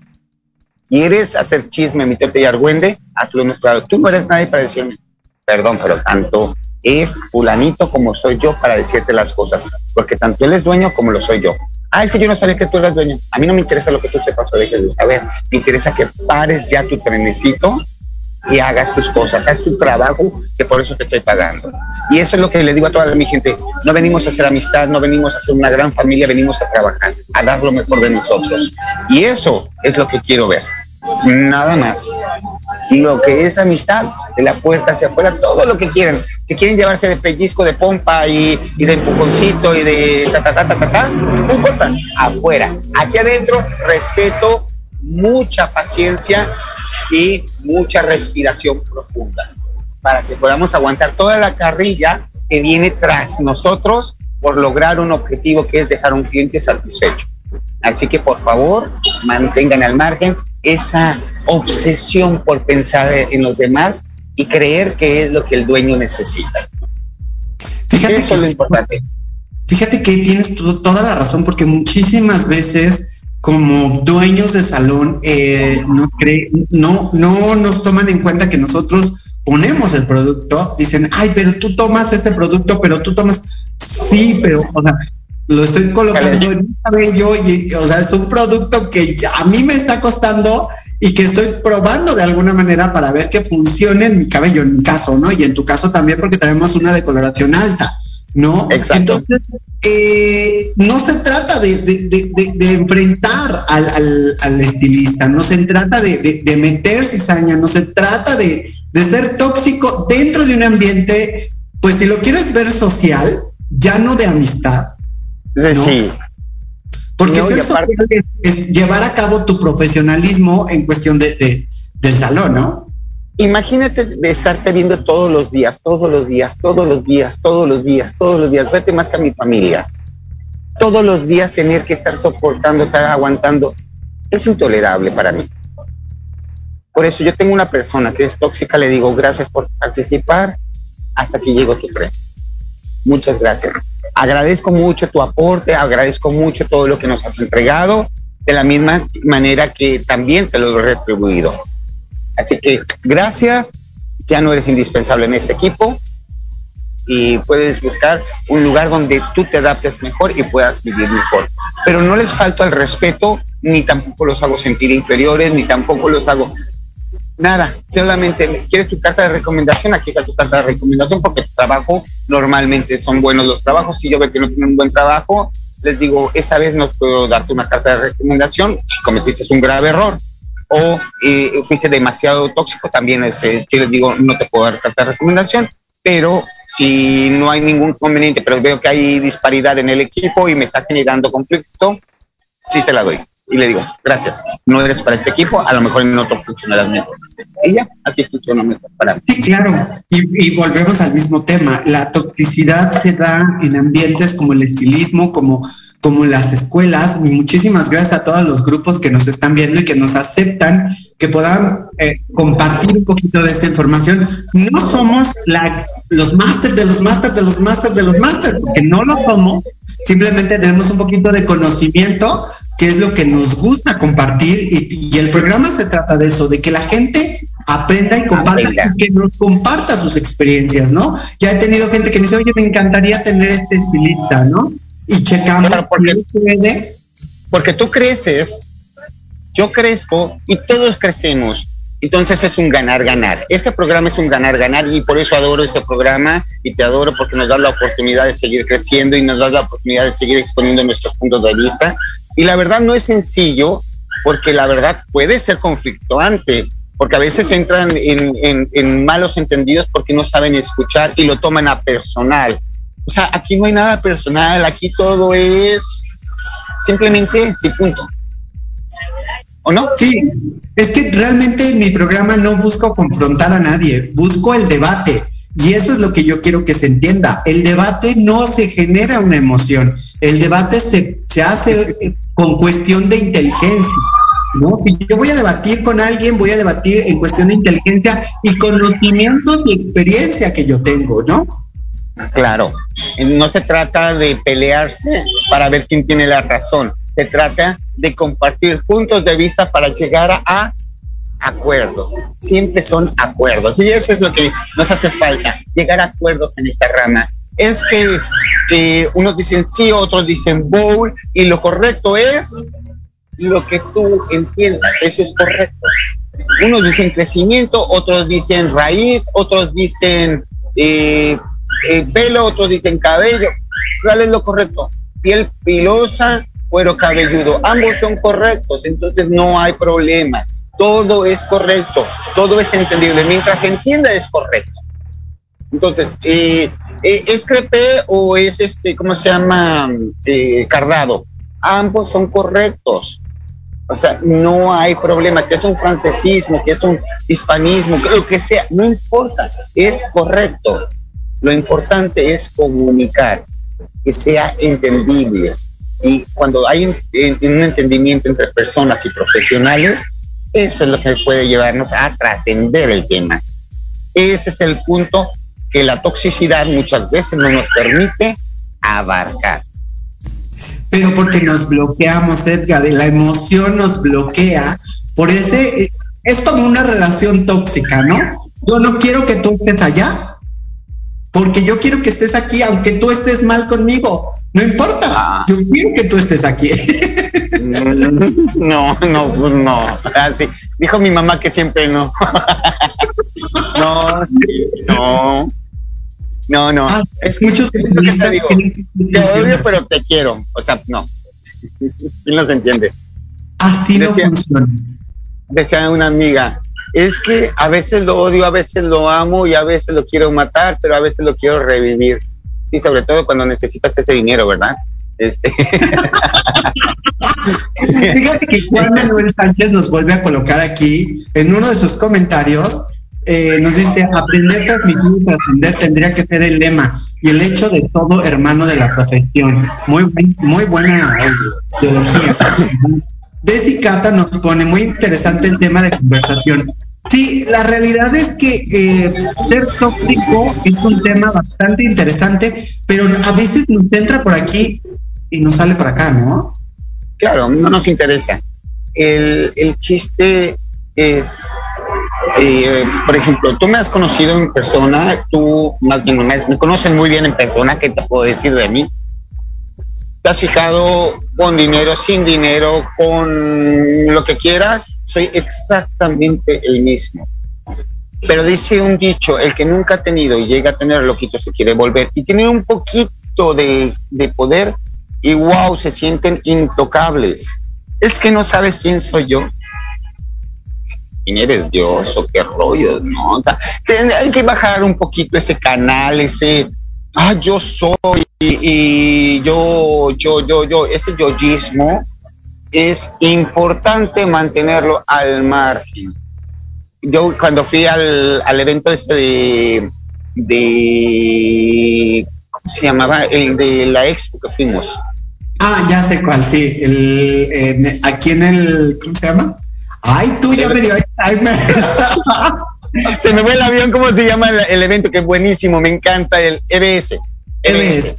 ¿quieres hacer chisme, mitote y argüende? Hazlo en Tú no eres nadie para decirme, perdón, pero tanto es fulanito como soy yo para decirte las cosas, porque tanto él es dueño como lo soy yo. Ah, es que yo no sabía que tú eras dueño. A mí no me interesa lo que tú sepas o dejes de saber. Me interesa que pares ya tu trenecito y hagas tus cosas, haz tu trabajo, que por eso te estoy pagando. Y eso es lo que le digo a toda mi gente. No venimos a hacer amistad, no venimos a hacer una gran familia, venimos a trabajar, a dar lo mejor de nosotros. Y eso es lo que quiero ver. Nada más. Lo que es amistad, de la puerta hacia afuera, todo lo que quieran si quieren llevarse de pellizco, de pompa y, de empujoncito y de ta, ta, ta, ta, ta, ta, no importa, afuera. Aquí adentro, respeto, mucha paciencia y mucha respiración profunda para que podamos aguantar toda la carrilla que viene tras nosotros por lograr un objetivo que es dejar un cliente satisfecho. Así que por favor, mantengan al margen esa obsesión por pensar en los demás y creer que es lo que el dueño necesita. Fíjate Eso que, es lo importante. Fíjate que tienes toda la razón, porque muchísimas veces como dueños de salón eh, no, no, no nos toman en cuenta que nosotros ponemos el producto, dicen, ay, pero tú tomas este producto, pero tú tomas, sí, pero, o sea, lo estoy colocando en mi cabello y, o sea, es un producto que a mí me está costando y que estoy probando de alguna manera para ver que funcione en mi cabello, en mi caso, ¿no? Y en tu caso también porque tenemos una decoloración alta, ¿no? Exacto. Entonces, eh, no se trata de, de, enfrentar al, al, estilista, no se trata de, meter cizaña, no se trata de, ser tóxico dentro de un ambiente, pues si lo quieres ver social, ya no de amistad. Sí. Porque es, llevar a cabo tu profesionalismo en cuestión de, del salón, ¿no? Imagínate estarte viendo todos los días, todos los días, todos los días, todos los días, todos los días, vete más que a mi familia. Todos los días tener que estar soportando, estar aguantando, es intolerable para mí. Por eso yo tengo una persona que es tóxica, le digo gracias por participar hasta que llego tu tren. Muchas gracias. Agradezco mucho tu aporte, agradezco mucho todo lo que nos has entregado, de la misma manera que también te lo he retribuido. Así que gracias, ya no eres indispensable en este equipo y puedes buscar un lugar donde tú te adaptes mejor y puedas vivir mejor. Pero no les falta el respeto, ni tampoco los hago sentir inferiores, ni tampoco los hago nada, solamente quieres tu carta de recomendación, aquí está tu carta de recomendación porque tu trabajo normalmente son buenos los trabajos. Si yo veo que no tienen un buen trabajo, les digo, esta vez no puedo darte una carta de recomendación si cometiste un grave error. o eh, fuiste demasiado tóxico, también es, eh, si les digo, no te puedo dar carta recomendación, pero si no hay ningún conveniente, pero veo que hay disparidad en el equipo y me está generando conflicto, sí se la doy. Y le digo, gracias, no eres para este equipo, a lo mejor en otro funcionarás mejor. Y ya, así funciona mejor para mí. Sí, claro. Y, y, volvemos al mismo tema. La toxicidad se da en ambientes como el estilismo, como como las escuelas. Y muchísimas gracias a todos los grupos que nos están viendo y que nos aceptan que puedan eh, compartir un poquito de esta información. No somos la, los másteres de los másteres de los másteres de los másteres, porque no lo somos. Simplemente tenemos un poquito de conocimiento, que es lo que nos gusta compartir. Y, y el programa se trata de eso, de que la gente aprenda y comparta, y que nos comparta sus experiencias, ¿no? Ya he tenido gente que me dice, oye, me encantaría tener este estilista, ¿no? y checamos claro, porque, porque tú creces, yo crezco y todos crecemos. Entonces es un ganar-ganar. Este programa es un ganar-ganar y por eso adoro este programa y te adoro porque nos da la oportunidad de seguir creciendo y nos da la oportunidad de seguir exponiendo nuestros puntos de vista. Y la verdad no es sencillo porque la verdad puede ser conflictuante, porque a veces entran en, malos entendidos porque no saben escuchar y lo toman a personal. O sea, aquí no hay nada personal, aquí todo es simplemente sí, punto. ¿O no? Sí, es que realmente en mi programa no busco confrontar a nadie, busco el debate. Y eso es lo que yo quiero que se entienda. El debate no se genera una emoción, el debate se, se hace con cuestión de inteligencia. ¿no? Si yo voy a debatir con alguien, voy a debatir en cuestión de inteligencia y conocimientos y experiencia que yo tengo, ¿no? Claro, no se trata de pelearse para ver quién tiene la razón, se trata de compartir puntos de vista para llegar a, acuerdos. Siempre son acuerdos y eso es lo que nos hace falta, llegar a acuerdos en esta rama. Es que eh, unos dicen sí, otros dicen bowl y lo correcto es lo que tú entiendas, eso es correcto. Unos dicen crecimiento, otros dicen raíz, otros dicen eh, eh, pelo, otros dicen cabello. ¿Cuál es lo correcto? Piel pilosa, cuero cabelludo. Ambos son correctos, entonces no hay problema. Todo es correcto, todo es entendible. Mientras se entienda es correcto. Entonces, eh, eh, ¿es crepé o es este, cómo se llama? Eh, cardado. Ambos son correctos. O sea, no hay problema, que es un francesismo, que es un hispanismo, que lo que sea, no importa, es correcto. Lo importante es comunicar, que sea entendible. Y cuando hay un, un entendimiento entre personas y profesionales, eso es lo que puede llevarnos a trascender el tema. Ese es el punto que la toxicidad muchas veces no nos permite abarcar. Pero porque nos bloqueamos, Edgar, la emoción nos bloquea. Por ese, es como una relación tóxica, ¿no? Yo no quiero que tú estés allá, porque yo quiero que estés aquí, aunque tú estés mal conmigo. No importa, ah. yo quiero que tú estés aquí. No, no, pues no. Así. Ah, dijo mi mamá que siempre no. No, no. No, no. Ah, es muchos que te digo. Te odio, pero te quiero. O sea, no. ¿Quién los entiende? Así no funciona. Decía una amiga, es que a veces lo odio, a veces lo amo y a veces lo quiero matar, pero a veces lo quiero revivir. Y sobre todo cuando necesitas ese dinero, ¿verdad? Este. Fíjate que Juan Manuel Sánchez nos vuelve a colocar aquí en uno de sus comentarios. Eh, nos dice, aprender, transmitir y trascender tendría que ser el lema y el hecho de todo hermano de la profesión. Muy, muy buena teología. Desi Cata nos pone muy interesante el tema de conversación. Sí, la realidad es que eh, ser tóxico es un tema bastante interesante, pero a veces nos entra por aquí y nos sale por acá, ¿no? Claro, no nos interesa. El, el chiste es, eh, por ejemplo, tú me has conocido en persona, tú más bien me, me conocen muy bien en persona, ¿qué te puedo decir de mí? te has fijado con dinero, sin dinero, con lo que quieras, soy exactamente el mismo. Pero dice un dicho, el que nunca ha tenido y llega a tener loquito se quiere volver y tiene un poquito de, de poder y wow, se sienten intocables. Es que no sabes quién soy yo. Martín, eres Dios o qué rollo, ¿no? Hay que bajar un poquito ese canal, ese, ah, yo soy y, yo, yo, yo, yo, ese yoyismo es importante mantenerlo al margen. Yo cuando fui al, al evento este de, de, ¿cómo se llamaba? El de la expo que fuimos. Ah, ya sé cuál, sí. El, aquí en el, ¿cómo se llama? Ay, tú ya me dio Se me fue el avión, ¿cómo se llama el, evento? Que es buenísimo, me encanta el EBS. EBS.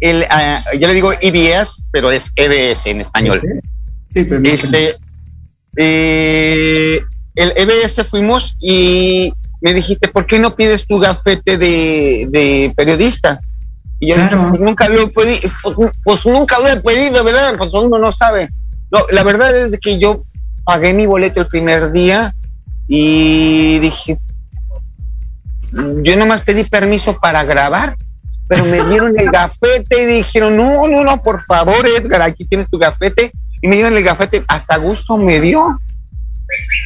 El, uh, yo le digo EBS, pero es EBS en español. Sí, pero este, eh, el EBS fuimos y me dijiste, ¿por qué no pides tu gafete de, de periodista? Y yo claro. pues nunca lo he pedido, pues, pues, nunca lo he pedido, ¿verdad? Pues uno no sabe. No, la verdad es que yo pagué mi boleto el primer día y dije, yo nomás pedí permiso para grabar, pero me dieron el gafete y dijeron, no, no, no, por favor, Edgar, aquí tienes tu gafete. Y me dieron el gafete, hasta gusto me dio.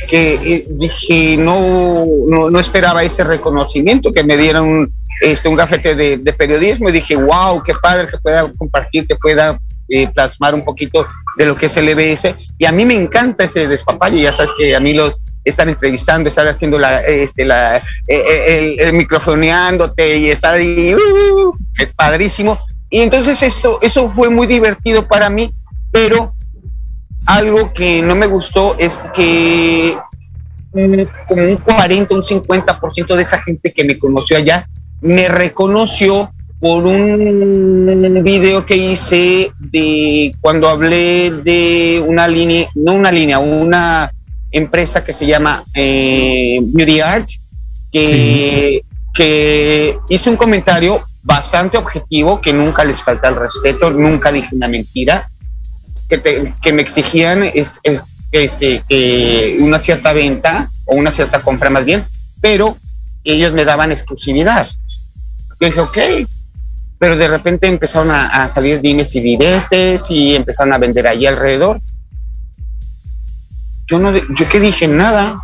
Que eh, dije, no, no, no esperaba ese reconocimiento, que me dieron este, un gafete de, periodismo y dije, wow, qué padre que pueda compartir, que pueda eh, plasmar un poquito de lo que es el EBS. Y a mí me encanta ese despapalle, ya sabes que a mí los están entrevistando, estar haciendo la, este, la, eh, el, microfoneándote y estar ahí, uh, es padrísimo. Y entonces esto, eso fue muy divertido para mí, pero algo que no me gustó es que como un 40, un 50% de esa gente que me conoció allá me reconoció por un video que hice de cuando hablé de una línea, no una línea, una empresa que se llama eh, Beauty Art, que, que hice un comentario bastante objetivo, que nunca les falta el respeto, nunca dije una mentira, que, que me exigían es, este, que una cierta venta o una cierta compra más bien, pero ellos me daban exclusividad. Yo dije, ok, pero de repente empezaron a, salir dimes y diretes y empezaron a vender allí alrededor. Yo no, yo que dije nada,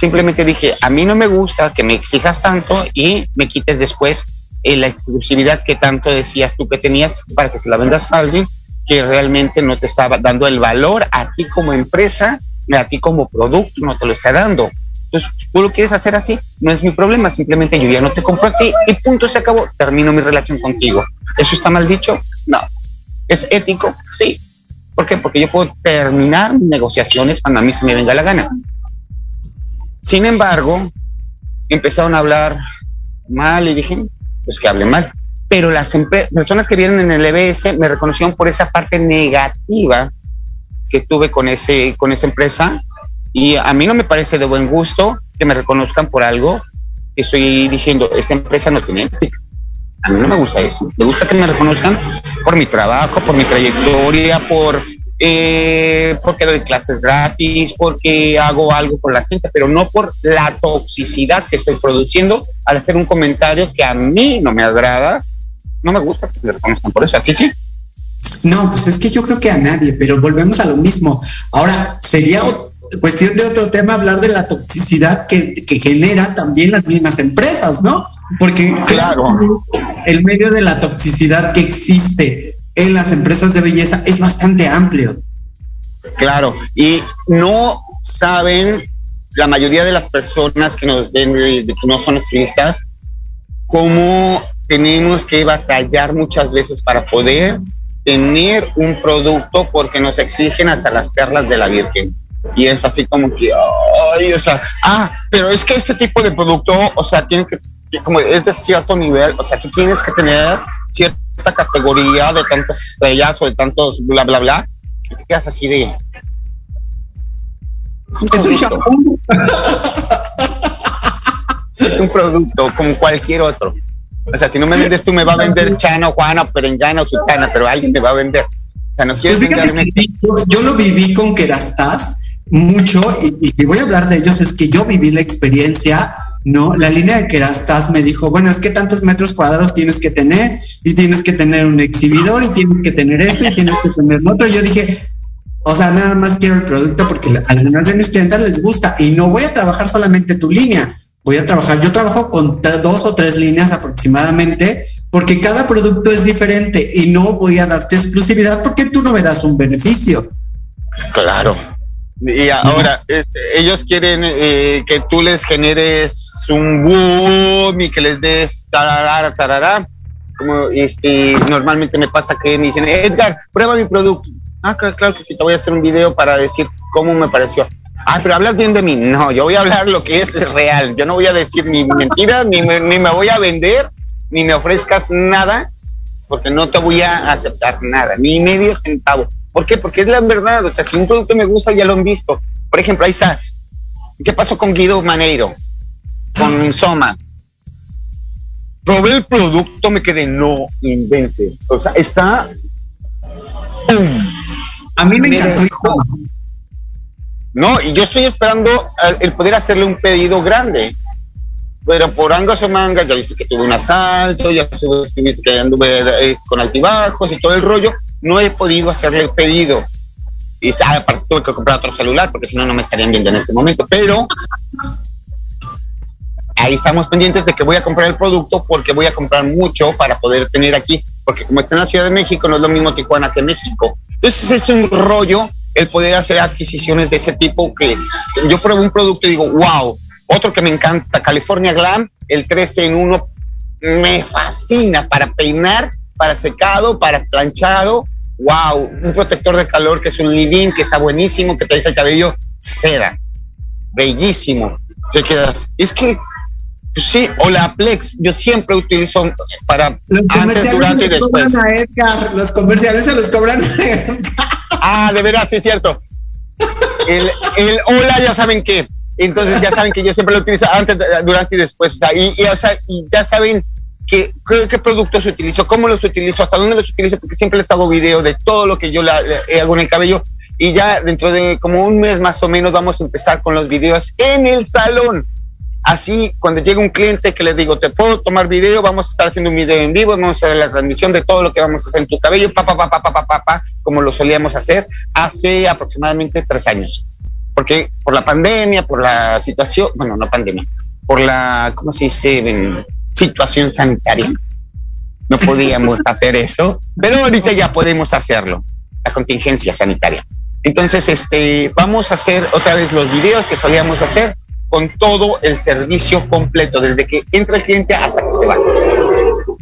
simplemente dije, a mí no me gusta que me exijas tanto y me quites después eh, la exclusividad que tanto decías tú que tenías para que se la vendas a alguien que realmente no te estaba dando el valor a ti como empresa, a ti como producto, no te lo está dando. Entonces, tú lo quieres hacer así, no es mi problema, simplemente yo ya no te compro a ti y punto, se acabó, termino mi relación contigo. ¿Eso está mal dicho? No. ¿Es ético? Sí. ¿Por qué? Porque yo puedo terminar negociaciones cuando a mí se me venga la gana. Sin embargo, empezaron a hablar mal y dije, pues que hable mal. Pero las personas que vieron en el EBS me reconocieron por esa parte negativa que tuve con, ese, con esa empresa y a mí no me parece de buen gusto que me reconozcan por algo que estoy diciendo, esta empresa no tiene ética. No me gusta eso. Me gusta que me reconozcan por mi trabajo, por mi trayectoria, por eh, porque doy clases gratis, porque hago algo con la gente, pero no por la toxicidad que estoy produciendo al hacer un comentario que a mí no me agrada. No me gusta que me reconozcan por eso. Aquí sí. No, pues es que yo creo que a nadie, pero volvemos a lo mismo. Ahora, sería cuestión de otro tema hablar de la toxicidad que, que genera también las mismas empresas, ¿no? Porque claro, el medio de la toxicidad que existe en las empresas de belleza es bastante amplio. Claro, y no saben la mayoría de las personas que nos ven, que no son estilistas, cómo tenemos que batallar muchas veces para poder tener un producto porque nos exigen hasta las perlas de la Virgen y es así como que, ay, o sea, ah, pero es que este tipo de producto, o sea, tiene que, como es de cierto nivel, o sea, tú tienes que tener cierta categoría de tantas estrellas o de tantos bla, bla, bla, y te quedas así de... Es un producto. Es un producto como cualquier otro. O sea, si no me vendes tú, me va a vender Chana, Juana, Perengana o Sultana, pero alguien me va a vender. O sea, no quieres pues venderme. Yo, yo, lo viví con Kerastase mucho y, voy a hablar de ellos, es que yo viví la experiencia, ¿no? La línea de Kerastase me dijo, bueno, es que tantos metros cuadrados tienes que tener y tienes que tener un exhibidor y tienes que tener esto y tienes que tener otro. Y yo dije, O sea, nada más quiero el producto porque a algunas de mis clientes les gusta y no voy a trabajar solamente tu línea. Voy a trabajar, yo trabajo con dos o tres líneas aproximadamente porque cada producto es diferente y no voy a darte exclusividad porque tú no me das un beneficio. Claro. Y ahora, este, ellos quieren eh, que tú les generes un boom y que les des tararara, tarará. Como este, normalmente me pasa que me dicen, Edgar, prueba mi producto. Ah, claro que sí, te voy a hacer un video para decir cómo me pareció. Ah, pero hablas bien de mí. No, yo voy a hablar lo que es real. Yo no voy a decir ni mentiras, ni ni me voy a vender, ni me ofrezcas nada, porque no te voy a aceptar nada, ni medio centavo. ¿Por qué? Porque es la verdad. O sea, si un producto me gusta, ya lo han visto. Por ejemplo, ahí está. ¿Qué pasó con Guido Maneiro? Con Soma. Probé el producto, me quedé, no inventes. O sea, está. A mí me, encantó. No, y yo estoy esperando el poder hacerle un pedido grande. Pero por angas o mangas, ya viste que tuve un asalto, ya viste que anduve eh, con altibajos y todo el rollo no he podido hacerle el pedido. Y ah, aparte tuve que comprar otro celular porque si no, no me estarían viendo en este momento. Pero ahí estamos pendientes de que voy a comprar el producto porque voy a comprar mucho para poder tener aquí. Porque como está en la Ciudad de México, no es lo mismo Tijuana que México. Entonces es un rollo el poder hacer adquisiciones de ese tipo que yo pruebo un producto y digo, wow. Otro que me encanta, California Glam, el 13 en 1, me fascina para peinar para secado, para planchado. Wow, un protector de calor que es un living, que está buenísimo, que te deja el cabello seda. Bellísimo. Te quedas. Es que pues sí, o la Plex, yo siempre utilizo para antes, durante y después. los comerciales se los cobran. ah, de verdad, sí es cierto. El, el hola, ya saben que. Entonces ya saben que yo siempre lo utilizo antes, durante y después. O sea, y, y, o sea, y ya saben qué, qué, productos utilizo, cómo los utilizo, hasta dónde los utilizo, porque siempre les hago video de todo lo que yo la, hago en el cabello. Y ya dentro de como un mes más o menos vamos a empezar con los videos en el salón. Así, cuando llega un cliente que le digo, te puedo tomar video, vamos a estar haciendo un video en vivo, vamos a hacer la transmisión de todo lo que vamos a hacer en tu cabello, pa, pa, pa, pa, pa, pa, pa, como lo solíamos hacer hace aproximadamente tres años. Porque por la pandemia, por la situación, bueno, no pandemia, por la, ¿cómo se dice? Situación sanitaria. No podíamos hacer eso, pero ahorita ya podemos hacerlo, la contingencia sanitaria. Entonces, este, vamos a hacer otra vez los videos que solíamos hacer con todo el servicio completo, desde que entra el cliente hasta que se va.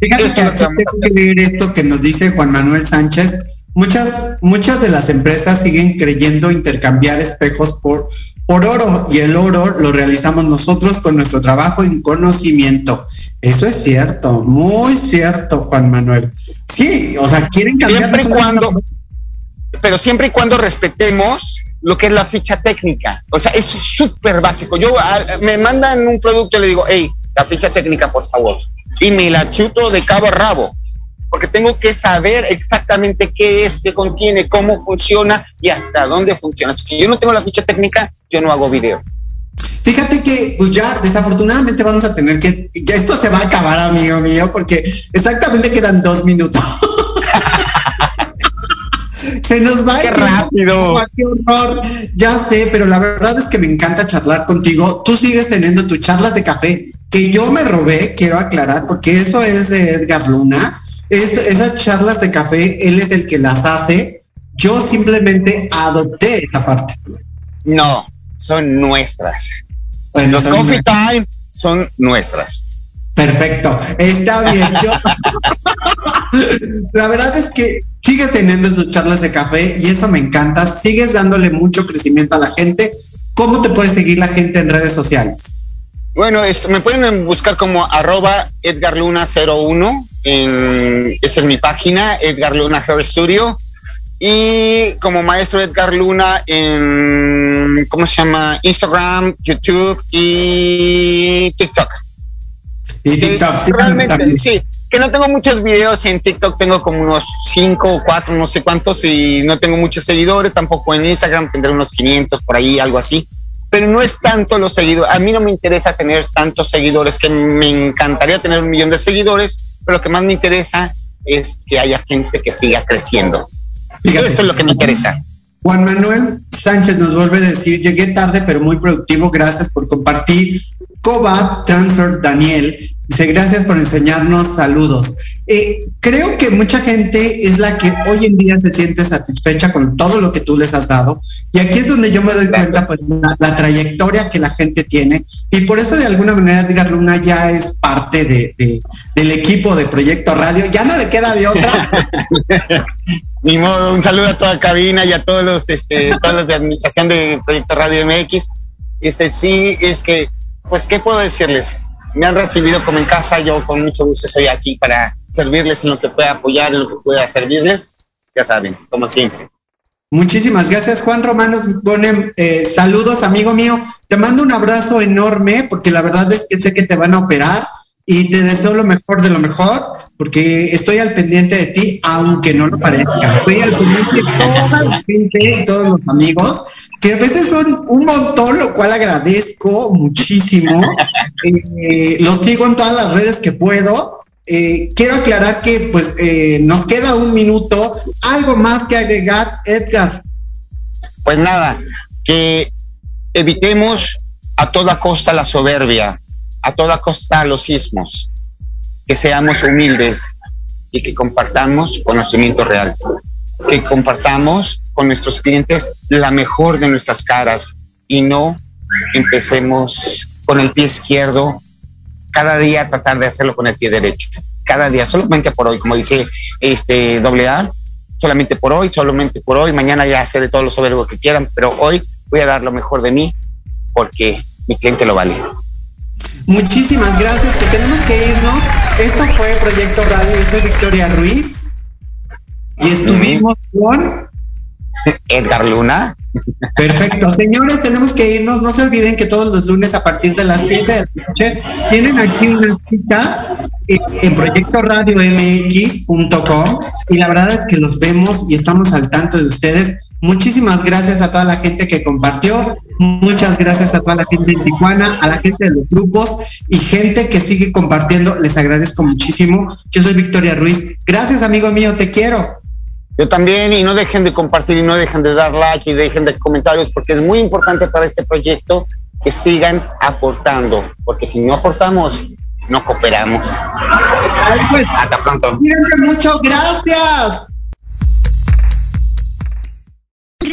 Fíjate que, que esto que nos dice Juan Manuel Sánchez Muchas, muchas de las empresas siguen creyendo intercambiar espejos por, por oro y el oro lo realizamos nosotros con nuestro trabajo y conocimiento. Eso es cierto, muy cierto, Juan Manuel. Sí, o sea, quieren cambiar. Siempre y cuando, pero siempre y cuando respetemos lo que es la ficha técnica. O sea, es súper básico. Yo me mandan un producto y le digo, hey, la ficha técnica, por favor. Y me la chuto de cabo a rabo porque tengo que saber exactamente qué es, qué contiene, cómo funciona y hasta dónde funciona. Si yo no tengo la ficha técnica, yo no hago video. Fíjate que, pues ya desafortunadamente vamos a tener que, ya esto se va a acabar, amigo mío, porque exactamente quedan dos minutos. se nos va qué rápido. Qué horror. Ya sé, pero la verdad es que me encanta charlar contigo. Tú sigues teniendo tus charlas de café que yo me robé, quiero aclarar, porque eso es de Edgar Luna esas charlas de café, él es el que las hace. Yo simplemente adopté esa parte. No, son nuestras. Los coffee time son nuestras. Perfecto, está bien. La verdad es que sigues teniendo tus charlas de café y eso me encanta. Sigues dándole mucho crecimiento a la gente. ¿Cómo te puede seguir la gente en redes sociales? Bueno, me pueden buscar como arroba edgarluna01 esa es mi página, Edgar Luna Hair Studio. Y como maestro Edgar Luna en, ¿cómo se llama? Instagram, YouTube y TikTok. Y TikTok, Realmente, sí. Que no tengo muchos videos en TikTok, tengo como unos 5 o 4, no sé cuántos, y no tengo muchos seguidores, tampoco en Instagram tendré unos 500 por ahí, algo así pero no es tanto los seguidores. A mí no me interesa tener tantos seguidores, que me encantaría tener un millón de seguidores, pero lo que más me interesa es que haya gente que siga creciendo. Eso es lo que me interesa. Juan Manuel Sánchez nos vuelve a decir, llegué tarde pero muy productivo, gracias por compartir. Cobat Transfer Daniel dice, gracias por enseñarnos saludos. Eh, creo que mucha gente es la que hoy en día se siente satisfecha con todo lo que tú les has dado. Y aquí es donde yo me doy cuenta, pues, la, trayectoria que la gente tiene. Y por eso, de alguna manera, Edgar Luna ya es parte de, del equipo de Proyecto Radio. Ya no le queda de otra. Ni modo, un saludo a toda cabina y a todos los, este, todos los de administración de Proyecto Radio MX. Este, sí, es que, pues, ¿qué puedo decirles? Me han recibido como en casa, yo con mucho gusto estoy aquí para servirles en lo que pueda apoyar, en lo que pueda servirles, ya saben, como siempre. Muchísimas gracias, Juan Romanos. Ponen eh, saludos, amigo mío. Te mando un abrazo enorme porque la verdad es que sé que te van a operar y te deseo lo mejor de lo mejor porque estoy al pendiente de ti, aunque no lo parezca. Estoy al pendiente de toda la gente y todos los amigos, que a veces son un montón, lo cual agradezco muchísimo. Eh, los sigo en todas las redes que puedo eh, quiero aclarar que pues eh, nos queda un minuto. ¿Algo más que agregar, Edgar? Pues nada, que evitemos a toda costa la soberbia, a toda costa los sismos, que seamos humildes y que compartamos conocimiento real, que compartamos con nuestros clientes la mejor de nuestras caras y no empecemos con el pie izquierdo cada día tratar de hacerlo con el pie derecho. Cada día, solamente por hoy, como dice este doble A, solamente por hoy, solamente por hoy, mañana ya de todos los soberbios que quieran, pero hoy voy a dar lo mejor de mí porque mi cliente lo vale. Muchísimas gracias, que tenemos que irnos. Esto fue Proyecto Radio, yo soy Victoria Ruiz y estuvimos con Edgar Luna. Perfecto. Señores, tenemos que irnos. No se olviden que todos los lunes a partir de las 7 de la noche tienen aquí una cita en Proyecto Radio MX.com y la verdad es que los vemos y estamos al tanto de ustedes. Muchísimas gracias a toda la gente que compartió, muchas gracias a toda la gente de Tijuana, a la gente de los grupos y gente que sigue compartiendo. Les agradezco muchísimo. Yo soy Victoria Ruiz. Gracias, amigo mío, te quiero. Yo también, y no dejen de compartir y no dejen de dar like y dejen de comentarios, porque es muy importante para este proyecto que sigan aportando, porque si no aportamos, no cooperamos. Pues, Hasta pronto. Mucho, gracias.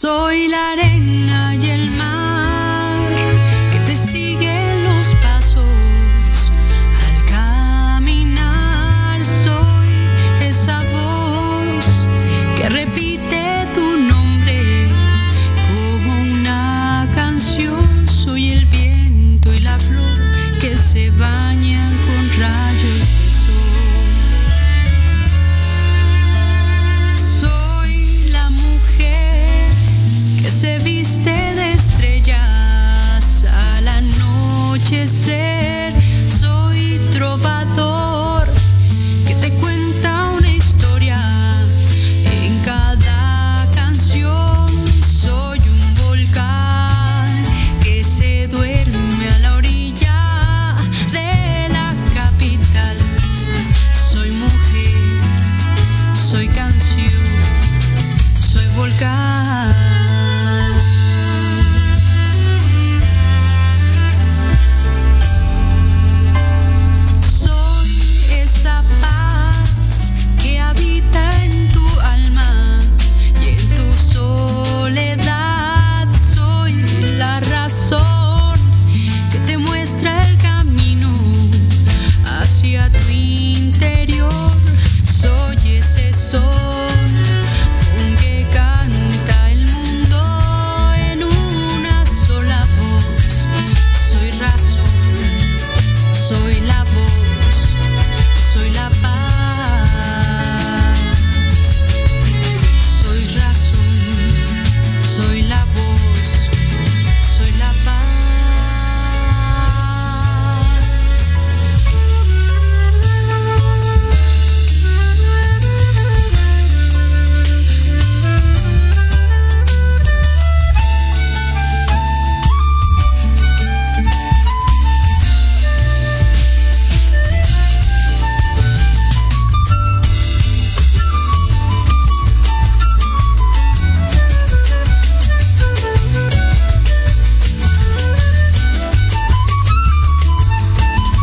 Soy la arena y el mar revista